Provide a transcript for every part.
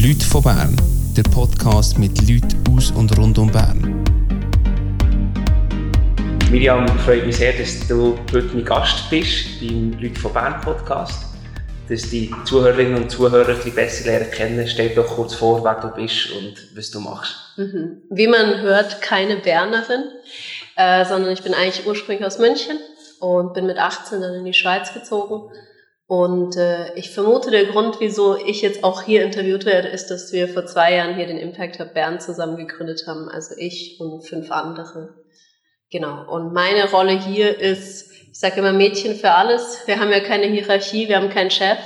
Leute von Bern, der Podcast mit Leuten aus und rund um Bern. Miriam, freut mich sehr, dass du heute mein Gast bist beim Leute von Bern Podcast. Dass die Zuhörerinnen und Zuhörer ein bisschen besser lernen kennen. Stell doch kurz vor, wer du bist und was du machst. Mhm. Wie man hört, keine Bernerin, äh, sondern ich bin eigentlich ursprünglich aus München und bin mit 18 dann in die Schweiz gezogen und äh, ich vermute, der Grund, wieso ich jetzt auch hier interviewt werde, ist, dass wir vor zwei Jahren hier den Impact Hub Bern zusammen gegründet haben. Also ich und fünf andere. Genau. Und meine Rolle hier ist, ich sage immer Mädchen für alles. Wir haben ja keine Hierarchie, wir haben keinen Chef.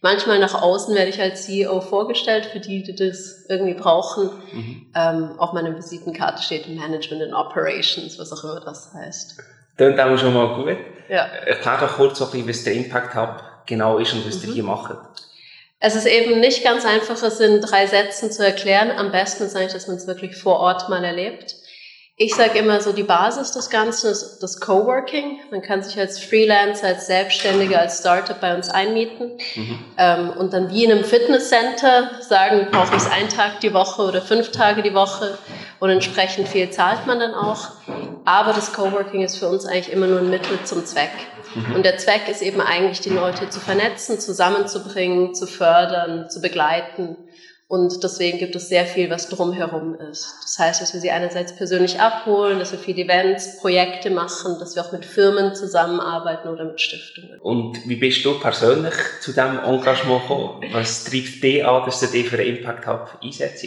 Manchmal nach außen werde ich als CEO vorgestellt, für die, die das irgendwie brauchen. Mhm. Ähm, auf meiner Visitenkarte steht Management and Operations, was auch immer das heißt. Klingt auch schon mal gut. Ja. Erklär doch kurz, ein bisschen, was der Impact Hub genau ist und was mhm. ihr hier macht. Es ist eben nicht ganz einfach, es in drei Sätzen zu erklären. Am besten ist eigentlich, dass man es wirklich vor Ort mal erlebt. Ich sage immer so, die Basis des Ganzen ist das Coworking. Man kann sich als Freelancer, als Selbstständiger, als Startup bei uns einmieten mhm. ähm, und dann wie in einem Fitnesscenter sagen, brauche ich es einen Tag die Woche oder fünf Tage die Woche und entsprechend viel zahlt man dann auch. Aber das Coworking ist für uns eigentlich immer nur ein Mittel zum Zweck. Mhm. Und der Zweck ist eben eigentlich, die Leute zu vernetzen, zusammenzubringen, zu fördern, zu begleiten. Und deswegen gibt es sehr viel, was drumherum ist. Das heißt, dass wir sie einerseits persönlich abholen, dass wir viele Events, Projekte machen, dass wir auch mit Firmen zusammenarbeiten oder mit Stiftungen. Und wie bist du persönlich zu diesem Engagement gekommen? Was treibt dich an, dass du dich für einen Impact Hub einsetzt?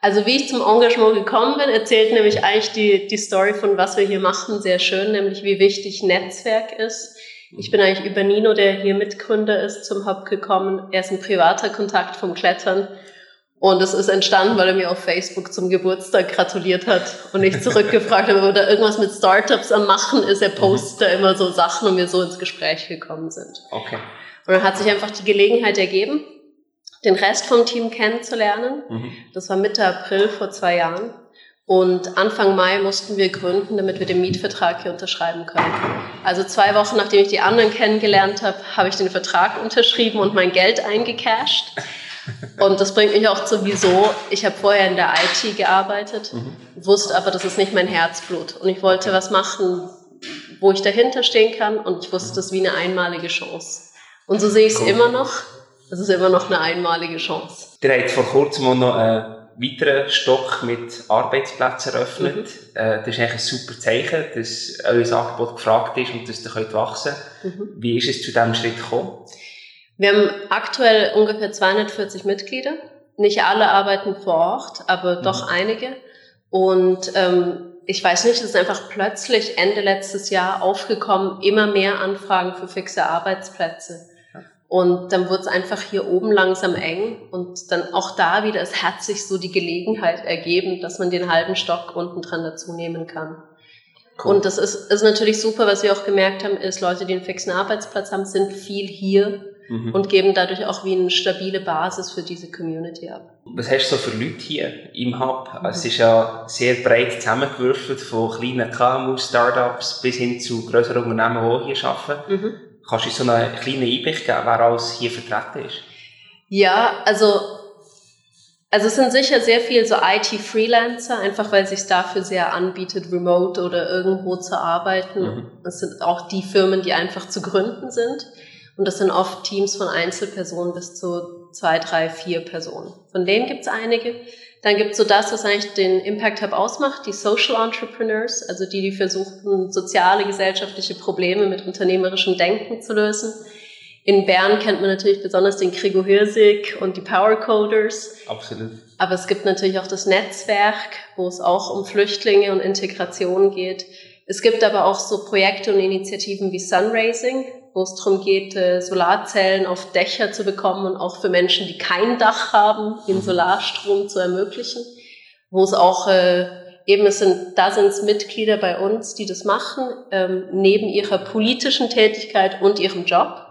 Also wie ich zum Engagement gekommen bin, erzählt nämlich eigentlich die, die Story von was wir hier machen sehr schön, nämlich wie wichtig Netzwerk ist ich bin eigentlich über Nino, der hier Mitgründer ist, zum Hub gekommen. Er ist ein privater Kontakt vom Klettern. Und es ist entstanden, weil er mir auf Facebook zum Geburtstag gratuliert hat und ich zurückgefragt habe, ob er irgendwas mit Startups am Machen ist. Er postet da immer so Sachen und wir so ins Gespräch gekommen sind. Okay. Und dann hat sich einfach die Gelegenheit ergeben, den Rest vom Team kennenzulernen. Mhm. Das war Mitte April vor zwei Jahren. Und Anfang Mai mussten wir gründen, damit wir den Mietvertrag hier unterschreiben können. Also zwei Wochen nachdem ich die anderen kennengelernt habe, habe ich den Vertrag unterschrieben und mein Geld eingecashed. Und das bringt mich auch zu wieso. Ich habe vorher in der IT gearbeitet, mhm. wusste aber, das ist nicht mein Herzblut. Und ich wollte was machen, wo ich dahinter stehen kann. Und ich wusste, das ist wie eine einmalige Chance. Und so sehe ich es cool. immer noch. Es ist immer noch eine einmalige Chance. Der hat vor kurzem auch noch äh weiteren Stock mit Arbeitsplätzen eröffnet. Mhm. Äh, das ist eigentlich ein super Zeichen, dass euer Angebot gefragt ist und dass ihr könnt wachsen könnt. Mhm. Wie ist es zu diesem Schritt gekommen? Wir haben aktuell ungefähr 240 Mitglieder. Nicht alle arbeiten vor Ort, aber mhm. doch einige. Und ähm, ich weiß nicht, es ist einfach plötzlich Ende letztes Jahr aufgekommen, immer mehr Anfragen für fixe Arbeitsplätze. Und dann wurde es einfach hier oben langsam eng und dann auch da wieder, es hat sich so die Gelegenheit ergeben, dass man den halben Stock unten dran dazu nehmen kann. Cool. Und das ist, ist natürlich super, was wir auch gemerkt haben, ist, Leute, die einen fixen Arbeitsplatz haben, sind viel hier mhm. und geben dadurch auch wie eine stabile Basis für diese Community ab. Was hast du so für Leute hier im Hub? Mhm. Es ist ja sehr breit zusammengewürfelt, von kleinen KMU, Startups bis hin zu größeren Unternehmen, die hier arbeiten. Mhm. Kannst du so einen kleinen Einblick geben, wer alles hier vertreten ist? Ja, also, also es sind sicher sehr viele so IT-Freelancer, einfach weil es sich dafür sehr anbietet, remote oder irgendwo zu arbeiten. Mhm. Es sind auch die Firmen, die einfach zu gründen sind. Und das sind oft Teams von Einzelpersonen bis zu zwei, drei, vier Personen. Von denen gibt es einige. Dann gibt es so das, was eigentlich den Impact Hub ausmacht, die Social Entrepreneurs, also die, die versuchen, soziale, gesellschaftliche Probleme mit unternehmerischem Denken zu lösen. In Bern kennt man natürlich besonders den Gregor Hirsig und die Power Coders. Absolut. Aber es gibt natürlich auch das Netzwerk, wo es auch um Flüchtlinge und Integration geht. Es gibt aber auch so Projekte und Initiativen wie Sunraising, wo es darum geht, äh, Solarzellen auf Dächer zu bekommen und auch für Menschen, die kein Dach haben, den Solarstrom zu ermöglichen. Wo es auch äh, eben es sind, da sind es Mitglieder bei uns, die das machen, ähm, neben ihrer politischen Tätigkeit und ihrem Job.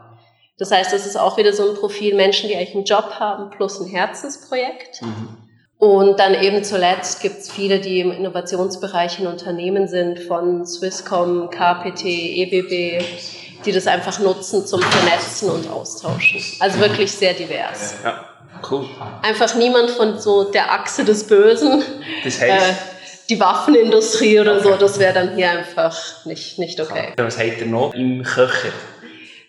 Das heißt, das ist auch wieder so ein Profil Menschen, die eigentlich einen Job haben plus ein Herzensprojekt. Mhm. Und dann eben zuletzt gibt es viele, die im Innovationsbereich in Unternehmen sind, von Swisscom, KPT, EBB, die das einfach nutzen zum Vernetzen und Austauschen. Also wirklich sehr divers. Ja. Cool. Einfach niemand von so der Achse des Bösen. Das heißt, Äh, die Waffenindustrie oder so, das wäre dann hier einfach nicht, nicht okay. was habt ihr noch im Köcher?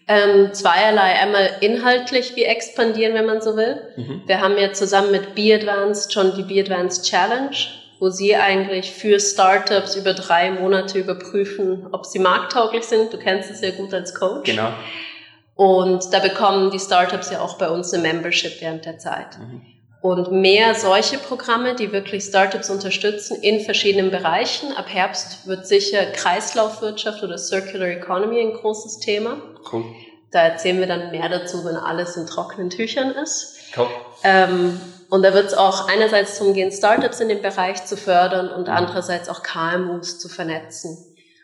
Ähm, zweierlei. Einmal inhaltlich wie expandieren, wenn man so will. Mhm. Wir haben ja zusammen mit B-Advanced schon die B-Advanced Challenge, wo sie eigentlich für Startups über drei Monate überprüfen, ob sie markttauglich sind. Du kennst es sehr gut als Coach. Genau. Und da bekommen die Startups ja auch bei uns eine Membership während der Zeit. Mhm. Und mehr solche Programme, die wirklich Startups unterstützen in verschiedenen Bereichen. Ab Herbst wird sicher Kreislaufwirtschaft oder Circular Economy ein großes Thema. Cool. Da erzählen wir dann mehr dazu, wenn alles in trockenen Tüchern ist. Top. Ähm, und da wird es auch einerseits darum gehen, Startups in dem Bereich zu fördern und andererseits auch KMUs zu vernetzen.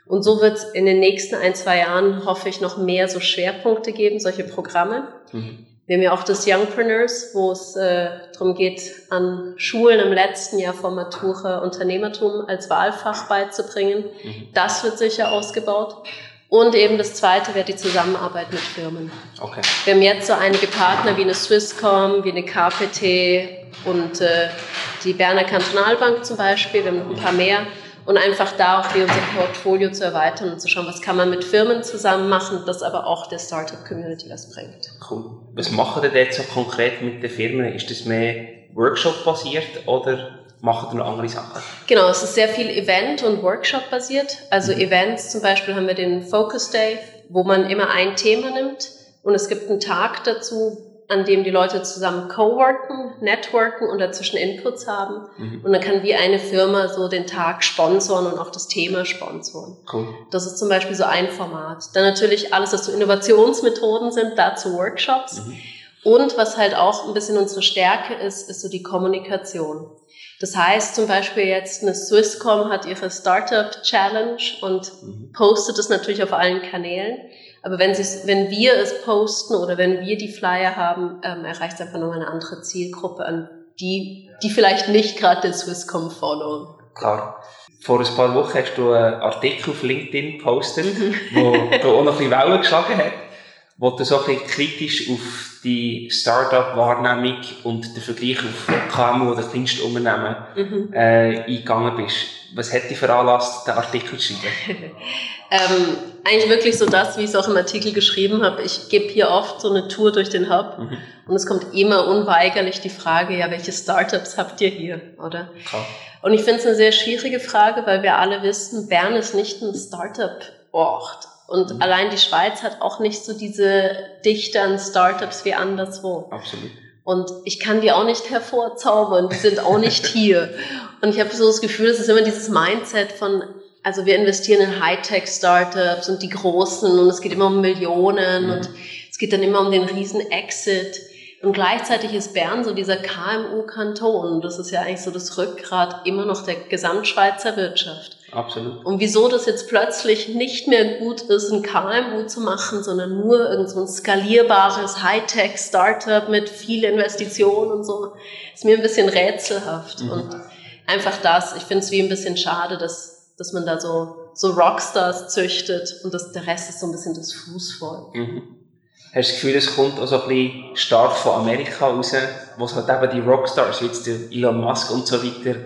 Und so wird es in den nächsten ein, zwei Jahren, hoffe ich, noch mehr so Schwerpunkte geben, solche Programme. Mhm. Wir haben ja auch das Youngpreneurs, wo es äh, darum geht, an Schulen im letzten Jahr vor Matura Unternehmertum als Wahlfach beizubringen. Mhm. Das wird sicher ausgebaut. Und eben das zweite wäre die Zusammenarbeit mit Firmen. Okay. Wir haben jetzt so einige Partner wie eine Swisscom, wie eine KPT und äh, die Berner Kantonalbank zum Beispiel. Wir haben noch ein paar mehr. Und einfach da auch wie unser Portfolio zu erweitern und zu schauen, was kann man mit Firmen zusammen machen, das aber auch der Startup-Community was bringt. Cool. Was machen ihr dort so konkret mit den Firmen? Ist das mehr Workshop-basiert oder machen noch andere Sachen? Genau, es ist sehr viel Event- und Workshop-basiert. Also Events zum Beispiel haben wir den Focus Day, wo man immer ein Thema nimmt und es gibt einen Tag dazu, an dem die Leute zusammen coworken, networken und dazwischen Inputs haben. Mhm. Und dann kann wie eine Firma so den Tag sponsoren und auch das Thema sponsoren. Cool. Das ist zum Beispiel so ein Format. Dann natürlich alles, was so Innovationsmethoden sind, dazu Workshops. Mhm. Und was halt auch ein bisschen unsere Stärke ist, ist so die Kommunikation. Das heißt zum Beispiel jetzt eine Swisscom hat ihre Startup Challenge und Mhm. postet es natürlich auf allen Kanälen. Aber wenn, sie, wenn wir es posten oder wenn wir die Flyer haben, ähm, erreicht es einfach noch eine andere Zielgruppe an die, die vielleicht nicht gerade den Swisscom followen. Klar. Vor ein paar Wochen hast du einen Artikel auf LinkedIn gepostet, Mhm. wo da auch noch ein bisschen Wellen geschlagen hat, wo du so ein bisschen kritisch auf die Start-up-Wahrnehmung und den Vergleich auf KMU oder Kleinstunternehmen Mhm. äh, eingegangen bist. Was hat dich veranlasst, den Artikel zu schreiben? Ähm, eigentlich wirklich so das, wie ich es auch im Artikel geschrieben habe. Ich gebe hier oft so eine Tour durch den Hub Mhm. und es kommt immer unweigerlich die Frage, ja, welche Startups habt ihr hier, oder? Klar. Und ich finde es eine sehr schwierige Frage, weil wir alle wissen, Bern ist nicht ein Startup-Ort. Und Mhm. allein die Schweiz hat auch nicht so diese Dichte an Startups wie anderswo. Absolut. Und ich kann die auch nicht hervorzaubern, die sind auch nicht hier. Und ich habe so das Gefühl, es ist immer dieses Mindset von, also wir investieren in Hightech-Startups und die großen und es geht immer um Millionen Mhm. und es geht dann immer um den riesen Exit. Und gleichzeitig ist Bern so dieser KMU-Kanton. Das ist ja eigentlich so das Rückgrat immer noch der Gesamtschweizer Wirtschaft. Absolut. Und wieso das jetzt plötzlich nicht mehr gut ist, ein KMU zu machen, sondern nur irgend so ein skalierbares Hightech-Startup mit viel Investitionen und so, ist mir ein bisschen rätselhaft. Mhm. Und einfach das, ich finde es wie ein bisschen schade, dass, dass man da so, so Rockstars züchtet und das, der Rest ist so ein bisschen das Fußvolk. Mhm. Hast du das Gefühl, es kommt auch so ein bisschen stark von Amerika raus, wo es halt eben die Rockstars wie jetzt der Elon Musk und so weiter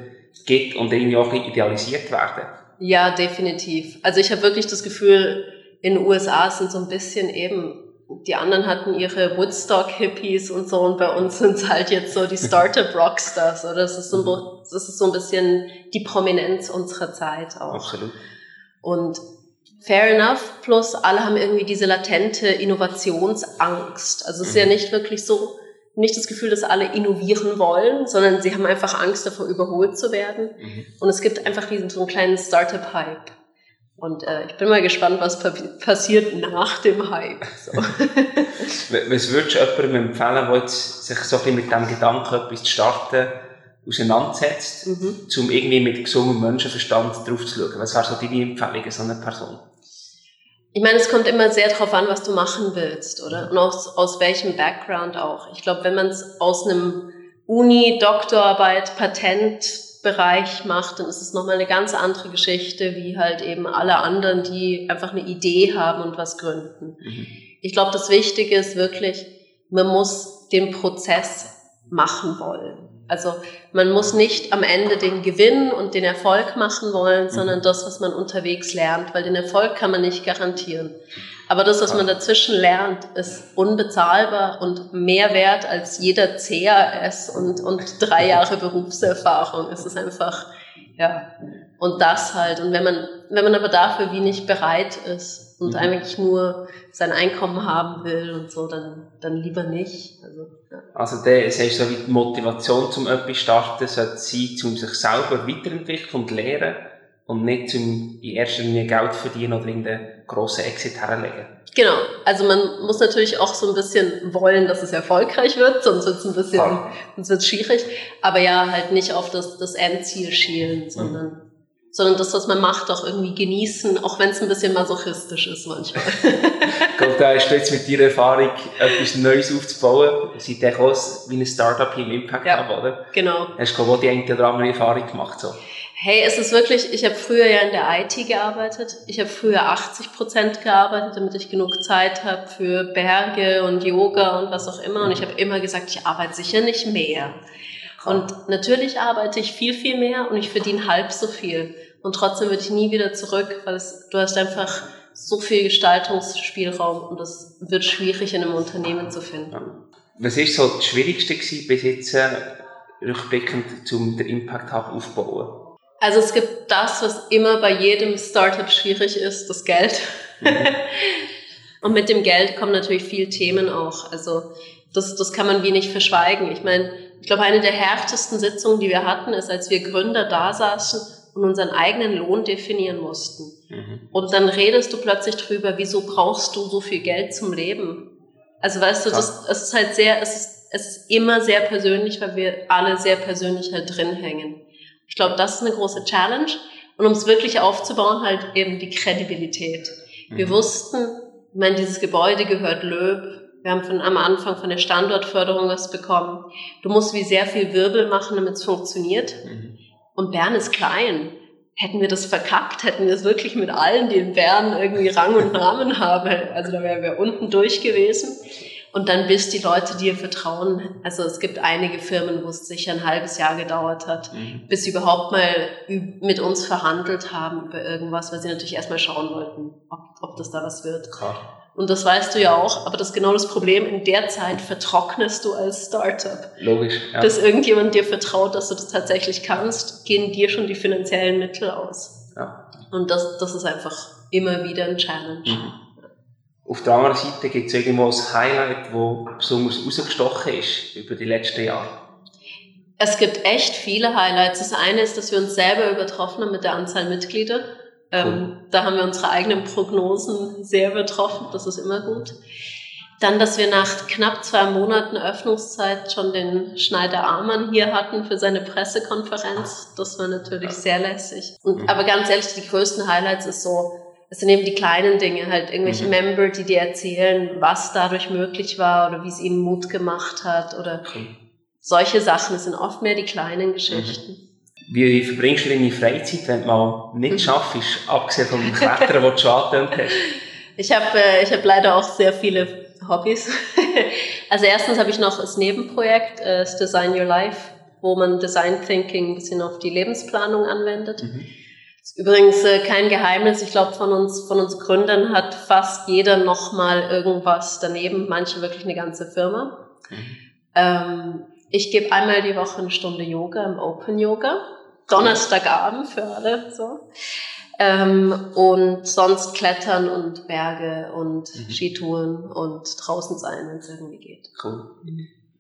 gibt und irgendwie auch idealisiert werden? Ja, definitiv. Also ich habe wirklich das Gefühl, in den USA sind so ein bisschen eben, die anderen hatten ihre Woodstock-Hippies und so und bei uns sind es halt jetzt so die Startup-Rockstars. Oder das ist, so, ein- das ist so ein bisschen die Prominenz unserer Zeit auch. Absolut. Und fair enough, plus alle haben irgendwie diese latente Innovationsangst. Also es ist ja Mhm. nicht wirklich so, nicht das Gefühl, dass alle innovieren wollen, sondern sie haben einfach Angst davor, überholt zu werden. Mhm. Und es gibt einfach diesen so einen kleinen Startup-Hype. Und äh, ich bin mal gespannt, was pa passiert nach dem Hype. So. Was würdest du jemandem empfehlen, der jetzt sich so ein bisschen mit dem Gedanken, etwas zu starten, auseinandersetzt, mhm. um irgendwie mit gesundem Menschenverstand drauf zu schauen? Was wäre so deine Empfehlung an so eine Person? Ich meine, es kommt immer sehr darauf an, was du machen willst, oder? Und aus, aus welchem Background auch. Ich glaube, wenn man es aus einem Uni, Doktorarbeit, Patentbereich macht, dann ist es nochmal eine ganz andere Geschichte, wie halt eben alle anderen, die einfach eine Idee haben und was gründen. Mhm. Ich glaube, das Wichtige ist wirklich, man muss den Prozess machen wollen. Also man muss nicht am Ende den Gewinn und den Erfolg machen wollen, sondern das, was man unterwegs lernt, weil den Erfolg kann man nicht garantieren. Aber das, was man dazwischen lernt, ist unbezahlbar und mehr wert als jeder CAS und, und drei Jahre Berufserfahrung. Es ist einfach, ja, und das halt. Und wenn man, wenn man aber dafür wie nicht bereit ist und mhm. eigentlich nur sein Einkommen haben will und so, dann, dann lieber nicht. Also, ja. also der, sagst du, so wie die Motivation zum etwas starten sollte sein, um sich selber weiterentwickeln und lernen und nicht zum in erster Linie Geld verdienen oder in den grossen Exit herlegen. Genau, also man muss natürlich auch so ein bisschen wollen, dass es erfolgreich wird, sonst wird es ein bisschen, ja. sonst wird schwierig. Aber ja, halt nicht auf das, das Endziel schielen, sondern, mhm. Sondern das, was man macht, auch irgendwie genießen, auch wenn es ein bisschen masochistisch ist manchmal. ich glaube, da ist jetzt mit deiner Erfahrung etwas Neues aufzubauen. Seid ihr auch wie ein Startup hier im Impact ja, haben, oder? Genau. Hast du, ich, die eine oder andere Erfahrung gemacht, so? Hey, es ist wirklich, ich habe früher ja in der IT gearbeitet. Ich habe früher 80 Prozent gearbeitet, damit ich genug Zeit habe für Berge und Yoga und was auch immer. Und ich habe immer gesagt, ich arbeite sicher nicht mehr. Und natürlich arbeite ich viel, viel mehr und ich verdiene halb so viel. Und trotzdem würde ich nie wieder zurück, weil es, du hast einfach so viel Gestaltungsspielraum und das wird schwierig in einem Unternehmen zu finden. Was ist so das Schwierigste gewesen, bis jetzt äh, rückblickend, um den Impact Hub aufzubauen? Also es gibt das, was immer bei jedem Startup schwierig ist, das Geld. Mhm. Und mit dem Geld kommen natürlich viele Themen auch. Also das, das kann man wie nicht verschweigen. Ich meine, ich glaube, eine der härtesten Sitzungen, die wir hatten, ist, als wir Gründer da saßen und unseren eigenen Lohn definieren mussten. Mhm. Und dann redest du plötzlich drüber, wieso brauchst du so viel Geld zum Leben? Also weißt du, das, es ist halt sehr, es ist, es ist immer sehr persönlich, weil wir alle sehr persönlich halt drin hängen. Ich glaube, das ist eine große Challenge. Und um es wirklich aufzubauen, halt eben die Kredibilität. Wir mhm. wussten, ich meine, dieses Gebäude gehört Löb. Wir haben von, am Anfang von der Standortförderung was bekommen. Du musst wie sehr viel Wirbel machen, damit es funktioniert. Mhm. Und Bern ist klein. Hätten wir das verkackt, hätten wir es wirklich mit allen, die in Bern irgendwie Rang und Namen haben, also da wären wir unten durch gewesen. Und dann bis die Leute dir vertrauen. Also es gibt einige Firmen, wo es sicher ein halbes Jahr gedauert hat, mhm. bis sie überhaupt mal mit uns verhandelt haben über irgendwas, weil sie natürlich erstmal schauen wollten, ob, ob das da was wird. Klar. Und das weißt du ja auch, aber das ist genau das Problem. In der Zeit vertrocknest du als Startup. Logisch. Ja. Dass irgendjemand dir vertraut, dass du das tatsächlich kannst, gehen dir schon die finanziellen Mittel aus. Ja. Und das, das ist einfach immer wieder ein Challenge. Mhm. Auf der anderen Seite gibt es irgendwo ein Highlight, das besonders rausgestochen ist über die letzten Jahre. Es gibt echt viele Highlights. Das eine ist, dass wir uns selber übertroffen haben mit der Anzahl Mitglieder. Ähm, cool. Da haben wir unsere eigenen Prognosen sehr übertroffen. Das ist immer gut. Dann, dass wir nach knapp zwei Monaten Öffnungszeit schon den Schneider Amann hier hatten für seine Pressekonferenz. Das war natürlich sehr lässig. Und, mhm. Aber ganz ehrlich, die größten Highlights ist so, es sind eben die kleinen Dinge, halt irgendwelche mhm. Member, die dir erzählen, was dadurch möglich war oder wie es ihnen Mut gemacht hat oder okay. solche Sachen. Es sind oft mehr die kleinen Geschichten. Mhm. Wie verbringst du deine Freizeit, wenn du mal nicht mhm. schaffst, abgesehen vom Klettern, was du schon angetönt hast? Ich habe äh, ich hab leider auch sehr viele Hobbys. also erstens habe ich noch das Nebenprojekt, äh, das Design Your Life, wo man Design Thinking ein bisschen auf die Lebensplanung anwendet. Mhm. Ist übrigens äh, kein Geheimnis. Ich glaube, von uns, von uns Gründern hat fast jeder nochmal irgendwas daneben. Manche wirklich eine ganze Firma. Mhm. Ähm, ich gebe einmal die Woche eine Stunde Yoga im Open Yoga. Donnerstagabend für alle, so. Ähm, und sonst Klettern und Berge und mhm. Skitouren und draußen sein, wenn es irgendwie geht. Cool.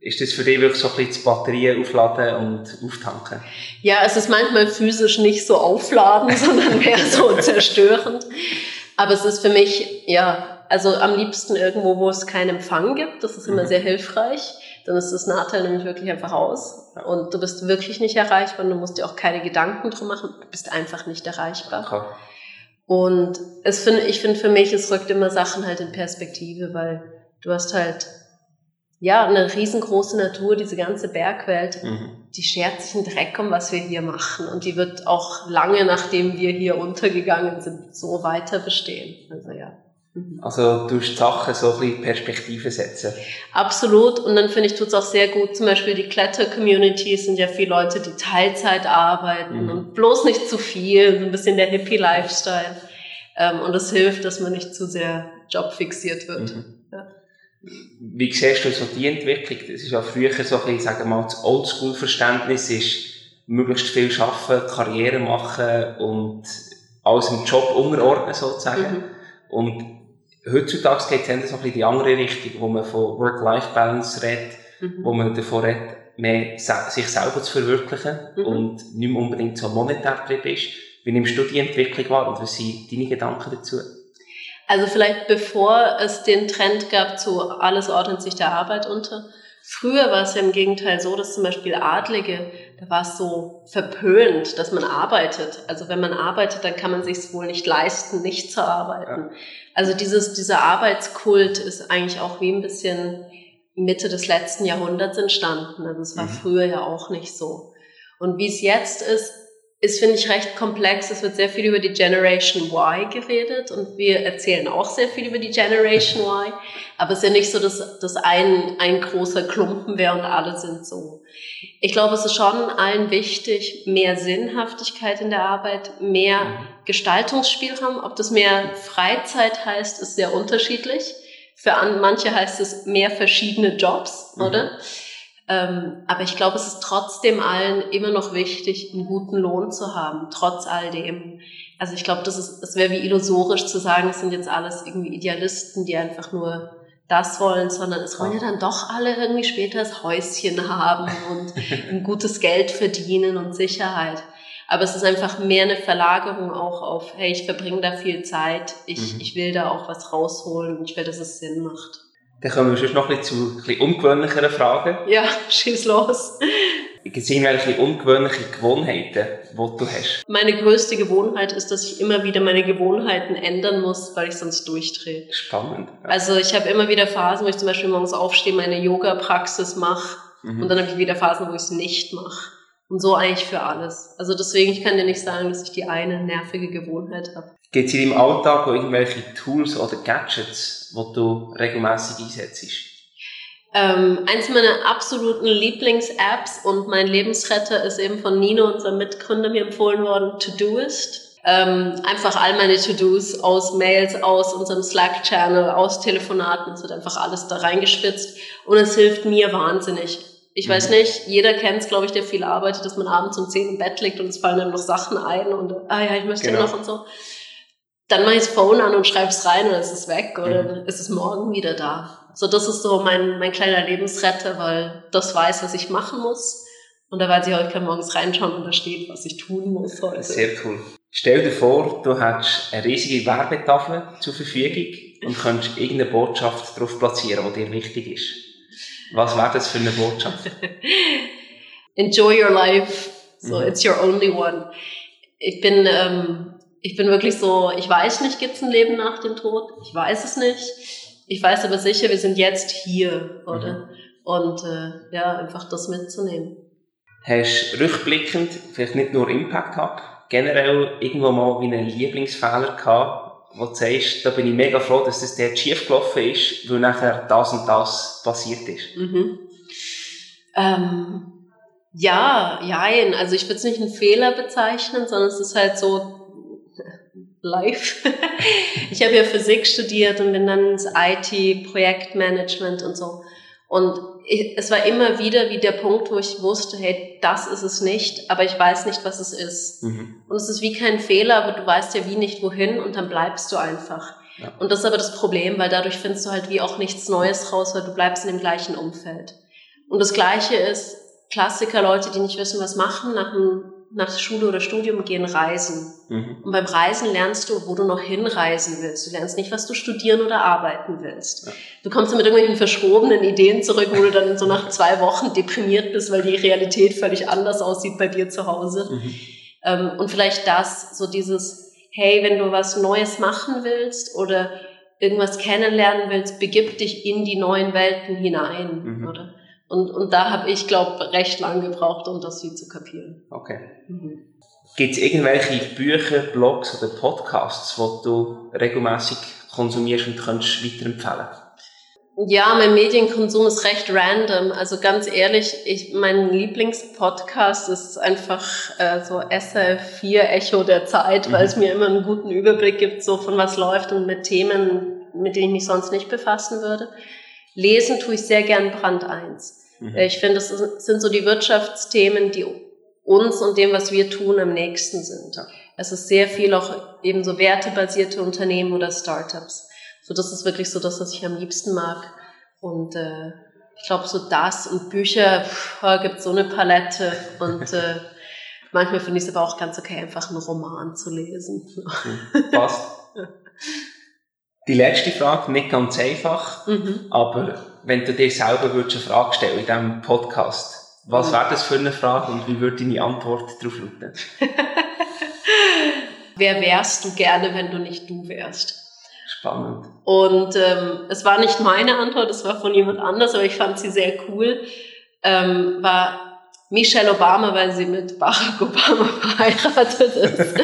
Ist das für dich wirklich so ein bisschen das Batterien aufladen und auftanken? Ja, es ist manchmal physisch nicht so aufladen, sondern mehr so zerstörend. Aber es ist für mich, ja, also am liebsten irgendwo, wo es keinen Empfang gibt. Das ist immer mhm. sehr hilfreich. Dann ist das Nahteil nämlich wirklich einfach aus. Und du bist wirklich nicht erreichbar und du musst dir auch keine Gedanken drum machen. Du bist einfach nicht erreichbar. Okay. Und es find, ich finde für mich, es rückt immer Sachen halt in Perspektive, weil du hast halt ja, eine riesengroße Natur, diese ganze Bergwelt, mhm. die schert sich einen Dreck um, was wir hier machen. Und die wird auch lange, nachdem wir hier untergegangen sind, so weiter bestehen. Also ja. Mhm. Also du musst Sachen so ein bisschen Perspektive setzen. Absolut. Und dann finde ich, tut es auch sehr gut. Zum Beispiel die Kletter-Community sind ja viele Leute, die Teilzeit arbeiten mhm. und bloß nicht zu viel, so ein bisschen der Hippie-Lifestyle. Ähm, und das hilft, dass man nicht zu sehr jobfixiert wird. Mhm. Ja. Wie siehst du so die Entwicklung? Das ist ja früher so ein bisschen, sagen wir mal, das Oldschool-Verständnis ist, möglichst viel arbeiten, Karriere machen und alles im Job unterordnen sozusagen. Mhm. Und heutzutage geht es so ein bisschen in die andere Richtung, wo man von Work-Life-Balance redet, mhm. wo man davon redet, mehr sich selber zu verwirklichen mhm. und nicht mehr unbedingt so monetär drin ist. Wie nimmst du die Entwicklung wahr und was sind deine Gedanken dazu? Also vielleicht bevor es den Trend gab zu alles ordnet sich der Arbeit unter. Früher war es ja im Gegenteil so, dass zum Beispiel Adlige, da war es so verpönt, dass man arbeitet. Also wenn man arbeitet, dann kann man sich wohl nicht leisten, nicht zu arbeiten. Ja. Also dieses, dieser Arbeitskult ist eigentlich auch wie ein bisschen Mitte des letzten Jahrhunderts entstanden. Also es war mhm. früher ja auch nicht so. Und wie es jetzt ist, ist, finde ich, recht komplex. Es wird sehr viel über die Generation Y geredet und wir erzählen auch sehr viel über die Generation Y. Aber es ist ja nicht so, dass das ein, ein großer Klumpen wäre und alle sind so. Ich glaube, es ist schon allen wichtig, mehr Sinnhaftigkeit in der Arbeit, mehr mhm. Gestaltungsspielraum. Ob das mehr Freizeit heißt, ist sehr unterschiedlich. Für manche heißt es mehr verschiedene Jobs, mhm. oder? Ähm, aber ich glaube, es ist trotzdem allen immer noch wichtig, einen guten Lohn zu haben, trotz all dem. Also ich glaube, das ist, es wäre wie illusorisch zu sagen, es sind jetzt alles irgendwie Idealisten, die einfach nur das wollen, sondern es wollen ja dann doch alle irgendwie später das Häuschen haben und ein gutes Geld verdienen und Sicherheit. Aber es ist einfach mehr eine Verlagerung auch auf, hey, ich verbringe da viel Zeit, ich, mhm. ich will da auch was rausholen und ich will, dass es Sinn macht. Dann kommen wir schon noch ein bisschen zu ein bisschen ungewöhnlicheren Fragen. Ja, schieß los. Gibt es irgendwelche ungewöhnliche Gewohnheiten, die du hast? Meine größte Gewohnheit ist, dass ich immer wieder meine Gewohnheiten ändern muss, weil ich sonst durchdrehe. Spannend. Also ich habe immer wieder Phasen, wo ich zum Beispiel morgens aufstehe, meine Yoga-Praxis mache mhm. und dann habe ich wieder Phasen, wo ich es nicht mache. Und so eigentlich für alles. Also deswegen, ich kann dir nicht sagen, dass ich die eine nervige Gewohnheit habe. Gibt es in deinem Alltag irgendwelche Tools oder Gadgets, die du regelmäßig einsetzt? Ähm, eins meiner absoluten Lieblings-Apps und mein Lebensretter ist eben von Nino, unserem Mitgründer, mir empfohlen worden, Todoist. Ähm, einfach all meine To-Dos aus Mails, aus unserem Slack-Channel, aus Telefonaten, es wird einfach alles da reingespitzt und es hilft mir wahnsinnig. Ich weiß mhm. nicht, jeder kennt es, glaube ich, der viel arbeitet, dass man abends um 10 im Bett liegt und es fallen einem noch Sachen ein und ah ja, ich möchte genau. noch und so. Dann mache ich das Phone an und schreibe es rein und es ist weg oder mhm. ist es morgen wieder da. So, das ist so mein, mein kleiner Lebensretter, weil das weiß, was ich machen muss. Und da weiß ich auch, ich kann morgens reinschauen und da steht, was ich tun muss heute. Sehr cool. Stell dir vor, du hättest eine riesige Werbetafel zur Verfügung und könntest irgendeine Botschaft darauf platzieren, die dir wichtig ist. Was wäre das für eine Botschaft? Enjoy your life. So, mhm. it's your only one. Ich bin, ähm, ich bin wirklich so, ich weiß nicht, gibt es ein Leben nach dem Tod? Ich weiß es nicht. Ich weiß aber sicher, wir sind jetzt hier, oder? Mhm. Und äh, ja, einfach das mitzunehmen. Hast du rückblickend vielleicht nicht nur Impact Hub, generell irgendwo mal wie einen Lieblingsfehler gehabt, wo du sagst, da bin ich mega froh, dass das dort schief gelaufen ist, weil nachher das und das passiert ist? Mhm. Ähm, ja, jein. Also ich würde es nicht einen Fehler bezeichnen, sondern es ist halt so live. ich habe ja Physik studiert und bin dann ins IT, Projektmanagement und so. Und ich, es war immer wieder wie der Punkt, wo ich wusste, hey, das ist es nicht, aber ich weiß nicht, was es ist. Mhm. Und es ist wie kein Fehler, aber du weißt ja wie nicht wohin und dann bleibst du einfach. Ja. Und das ist aber das Problem, weil dadurch findest du halt wie auch nichts Neues raus, weil du bleibst in dem gleichen Umfeld. Und das Gleiche ist, Klassiker, Leute, die nicht wissen, was machen nach dem nach Schule oder Studium gehen reisen. Mhm. Und beim Reisen lernst du, wo du noch hinreisen willst. Du lernst nicht, was du studieren oder arbeiten willst. Ja. Du kommst dann mit irgendwelchen verschrobenen Ideen zurück, wo du dann so nach zwei Wochen deprimiert bist, weil die Realität völlig anders aussieht bei dir zu Hause. Mhm. Ähm, und vielleicht das, so dieses, hey, wenn du was Neues machen willst oder irgendwas kennenlernen willst, begib dich in die neuen Welten hinein, mhm. oder? Und, und da habe ich, glaube recht lang gebraucht, um das zu kapieren. Okay. Mhm. Gibt es irgendwelche Bücher, Blogs oder Podcasts, wo du regelmäßig konsumierst und könntest weiterempfehlen? Ja, mein Medienkonsum ist recht random. Also ganz ehrlich, ich, mein Lieblingspodcast ist einfach äh, so SRF4 Echo der Zeit, mhm. weil es mir immer einen guten Überblick gibt, so von was läuft und mit Themen, mit denen ich mich sonst nicht befassen würde. Lesen tue ich sehr gern Brand 1. Mhm. Ich finde, das sind so die Wirtschaftsthemen, die uns und dem, was wir tun, am nächsten sind. Es ist sehr viel auch eben so wertebasierte Unternehmen oder Startups. So, das ist wirklich so das, was ich am liebsten mag. Und äh, ich glaube, so das und Bücher pff, gibt so eine Palette. Und äh, manchmal finde ich es aber auch ganz okay, einfach einen Roman zu lesen. Mhm, passt. Die letzte Frage, nicht ganz einfach, mhm. aber wenn du dir selber würdest eine Frage stellen in diesem Podcast, was mhm. wäre das für eine Frage und wie würde deine Antwort darauf lauten? Wer wärst du gerne, wenn du nicht du wärst? Spannend. Und ähm, es war nicht meine Antwort, es war von jemand anders, aber ich fand sie sehr cool. Ähm, war Michelle Obama, weil sie mit Barack Obama verheiratet ist.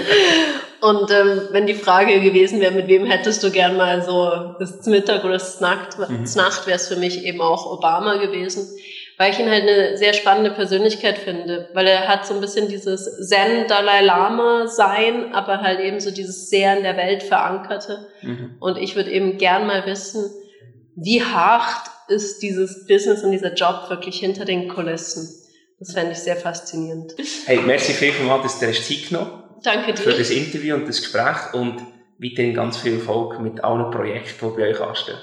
Und ähm, wenn die Frage gewesen wäre, mit wem hättest du gern mal so das Mittag oder das Nacht, mhm. Nacht wäre es für mich eben auch Obama gewesen weil ich ihn halt eine sehr spannende Persönlichkeit finde, weil er hat so ein bisschen dieses Zen-Dalai-Lama-Sein, aber halt eben so dieses sehr in der Welt verankerte. Mhm. Und ich würde eben gern mal wissen, wie hart ist dieses Business und dieser Job wirklich hinter den Kulissen. Das fände ich sehr faszinierend. Hey, merci vielmals, dass du dir Zeit genommen Danke dir. Für das Interview und das Gespräch und weiterhin ganz viel Erfolg mit allen Projekten, die bei euch anstehen.